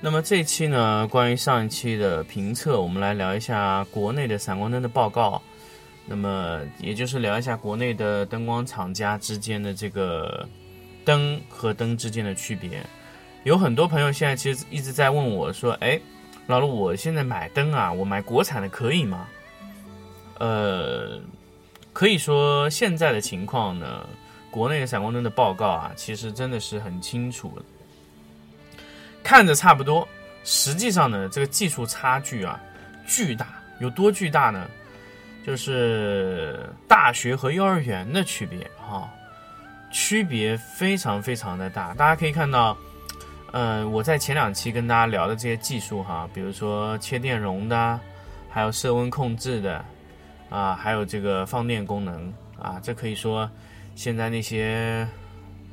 那么这一期呢，关于上一期的评测，我们来聊一下国内的闪光灯的报告。那么也就是聊一下国内的灯光厂家之间的这个灯和灯之间的区别。有很多朋友现在其实一直在问我说：“哎，老陆，我现在买灯啊，我买国产的可以吗？”呃，可以说现在的情况呢，国内的闪光灯的报告啊，其实真的是很清楚。看着差不多，实际上呢，这个技术差距啊，巨大，有多巨大呢？就是大学和幼儿园的区别哈，区别非常非常的大。大家可以看到，呃，我在前两期跟大家聊的这些技术哈，比如说切电容的，还有色温控制的，啊，还有这个放电功能啊，这可以说现在那些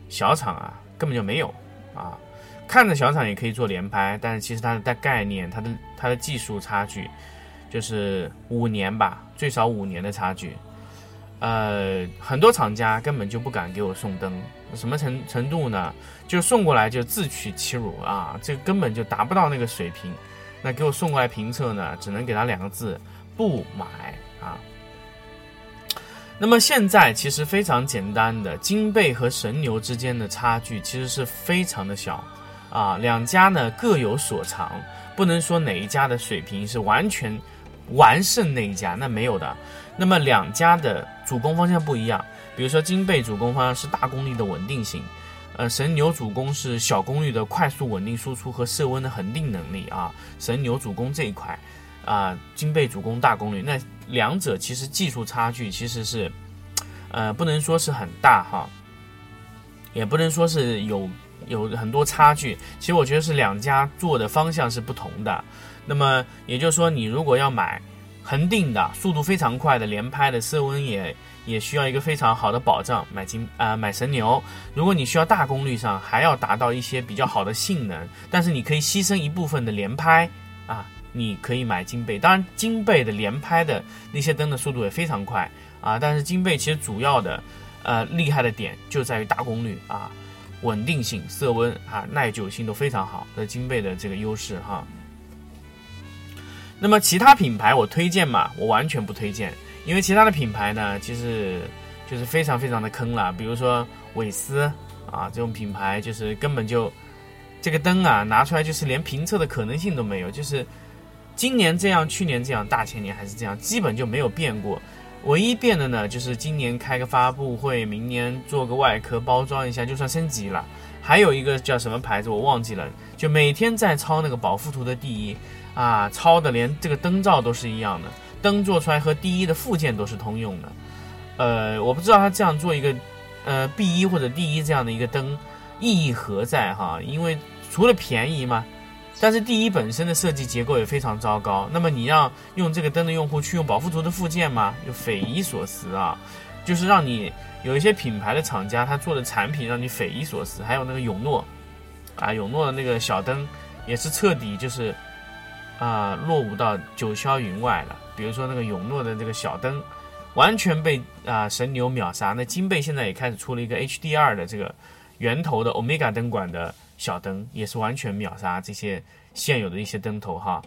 小厂啊根本就没有啊。看着小厂也可以做连拍，但是其实它的概念、它的它的技术差距，就是五年吧，最少五年的差距。呃，很多厂家根本就不敢给我送灯，什么程程度呢？就送过来就自取其辱啊，这根本就达不到那个水平。那给我送过来评测呢，只能给他两个字：不买啊。那么现在其实非常简单的，金贝和神牛之间的差距其实是非常的小。啊，两家呢各有所长，不能说哪一家的水平是完全完胜那一家，那没有的。那么两家的主攻方向不一样，比如说金贝主攻方向是大功率的稳定性，呃，神牛主攻是小功率的快速稳定输出和色温的恒定能力啊。神牛主攻这一块，啊，金贝主攻大功率，那两者其实技术差距其实是，呃，不能说是很大哈，也不能说是有。有很多差距，其实我觉得是两家做的方向是不同的。那么也就是说，你如果要买恒定的、速度非常快的、连拍的、色温也也需要一个非常好的保障，买金啊买神牛。如果你需要大功率上还要达到一些比较好的性能，但是你可以牺牲一部分的连拍啊，你可以买金贝。当然，金贝的连拍的那些灯的速度也非常快啊，但是金贝其实主要的呃厉害的点就在于大功率啊。稳定性、色温啊、耐久性都非常好，的金贝的这个优势哈。那么其他品牌我推荐嘛？我完全不推荐，因为其他的品牌呢，其实就是非常非常的坑了。比如说韦斯啊这种品牌，就是根本就这个灯啊拿出来就是连评测的可能性都没有，就是今年这样，去年这样，大前年还是这样，基本就没有变过。唯一变的呢，就是今年开个发布会，明年做个外壳包装一下，就算升级了。还有一个叫什么牌子我忘记了，就每天在抄那个保富图的第一啊，抄的连这个灯罩都是一样的，灯做出来和第一的附件都是通用的。呃，我不知道他这样做一个呃 B 一或者 D 一这样的一个灯意义何在哈？因为除了便宜嘛。但是第一本身的设计结构也非常糟糕，那么你让用这个灯的用户去用保护图的附件吗？又匪夷所思啊！就是让你有一些品牌的厂家他做的产品让你匪夷所思，还有那个永诺，啊，永诺的那个小灯也是彻底就是啊落伍到九霄云外了。比如说那个永诺的这个小灯，完全被啊神牛秒杀。那金贝现在也开始出了一个 HDR 的这个圆头的 Omega 灯管的。小灯也是完全秒杀这些现有的一些灯头哈。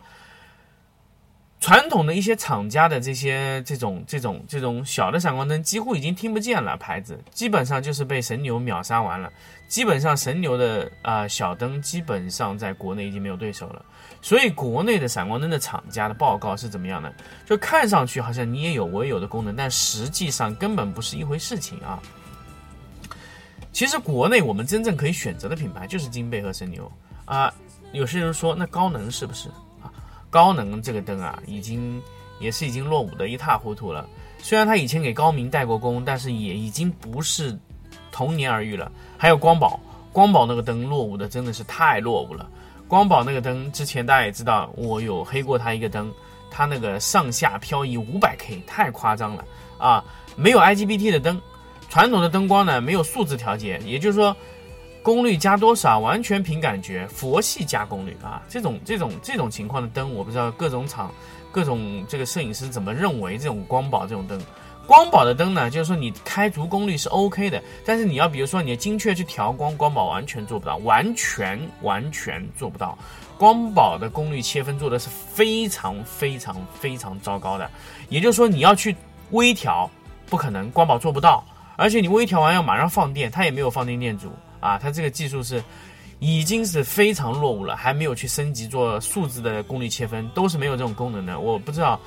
传统的一些厂家的这些这种这种这种小的闪光灯几乎已经听不见了，牌子基本上就是被神牛秒杀完了。基本上神牛的啊小灯基本上在国内已经没有对手了。所以国内的闪光灯的厂家的报告是怎么样的？就看上去好像你也有我也有的功能，但实际上根本不是一回事情啊。其实国内我们真正可以选择的品牌就是金贝和神牛啊。有些人说那高能是不是啊？高能这个灯啊，已经也是已经落伍的一塌糊涂了。虽然他以前给高明代过工，但是也已经不是同年而遇了。还有光宝，光宝那个灯落伍的真的是太落伍了。光宝那个灯之前大家也知道，我有黑过他一个灯，它那个上下漂移五百 K，太夸张了啊！没有 IGBT 的灯，传统的灯光呢没有数字调节，也就是说功率加多少完全凭感觉，佛系加功率啊！这种这种这种情况的灯，我不知道各种厂各种这个摄影师怎么认为这种光宝这种灯。光宝的灯呢，就是说你开足功率是 OK 的，但是你要比如说你精确去调光，光宝完全做不到，完全完全做不到。光宝的功率切分做的是非常非常非常糟糕的，也就是说你要去微调，不可能，光宝做不到，而且你微调完要马上放电，它也没有放电电阻啊，它这个技术是已经是非常落伍了，还没有去升级做数字的功率切分，都是没有这种功能的，我不知道。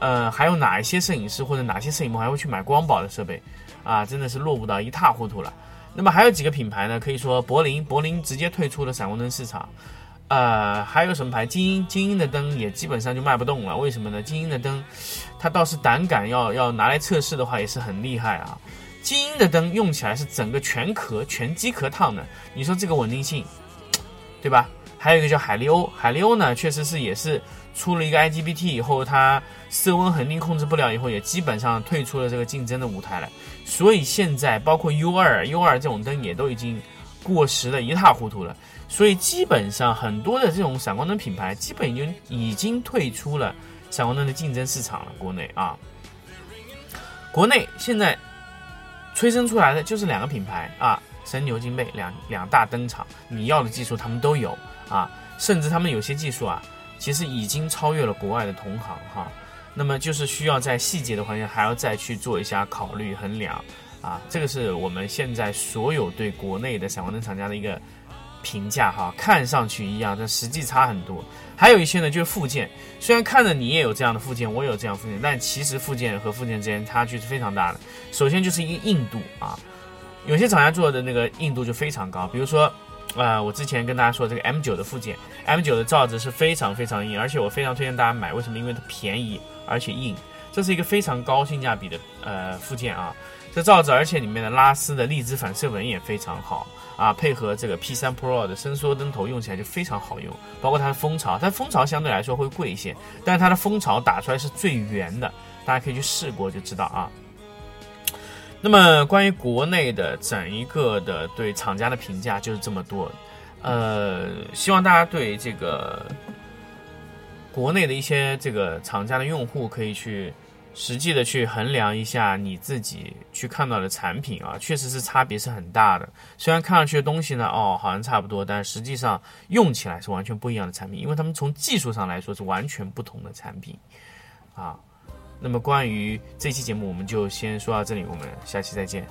呃，还有哪一些摄影师或者哪些摄影棚还会去买光宝的设备啊？真的是落伍到一塌糊涂了。那么还有几个品牌呢？可以说柏林，柏林直接退出了闪光灯市场。呃，还有什么牌？精英，精英的灯也基本上就卖不动了。为什么呢？精英的灯，它倒是胆敢要要拿来测试的话，也是很厉害啊。精英的灯用起来是整个全壳全机壳烫的，你说这个稳定性，对吧？还有一个叫海利欧，海利欧呢，确实是也是。出了一个 IGBT 以后，它色温恒定控制不了，以后也基本上退出了这个竞争的舞台了。所以现在包括 U 二、U 二这种灯也都已经过时的一塌糊涂了。所以基本上很多的这种闪光灯品牌，基本已经已经退出了闪光灯的竞争市场了。国内啊，国内现在催生出来的就是两个品牌啊，神牛金贝两两大登场，你要的技术他们都有啊，甚至他们有些技术啊。其实已经超越了国外的同行哈，那么就是需要在细节的环节还要再去做一下考虑衡量啊，这个是我们现在所有对国内的闪光灯厂家的一个评价哈，看上去一样，但实际差很多。还有一些呢就是附件，虽然看着你也有这样的附件，我也有这样附件，但其实附件和附件之间差距是非常大的。首先就是一个硬度啊，有些厂家做的那个硬度就非常高，比如说。呃，我之前跟大家说这个 M9 的附件，M9 的罩子是非常非常硬，而且我非常推荐大家买。为什么？因为它便宜而且硬，这是一个非常高性价比的呃附件啊。这罩子，而且里面的拉丝的荔枝反射纹也非常好啊，配合这个 P3 Pro 的伸缩灯头用起来就非常好用。包括它的蜂巢，它蜂巢相对来说会贵一些，但是它的蜂巢打出来是最圆的，大家可以去试过就知道啊。那么关于国内的整一个的对厂家的评价就是这么多，呃，希望大家对这个国内的一些这个厂家的用户可以去实际的去衡量一下你自己去看到的产品啊，确实是差别是很大的。虽然看上去的东西呢，哦，好像差不多，但实际上用起来是完全不一样的产品，因为他们从技术上来说是完全不同的产品，啊。那么关于这期节目，我们就先说到这里，我们下期再见。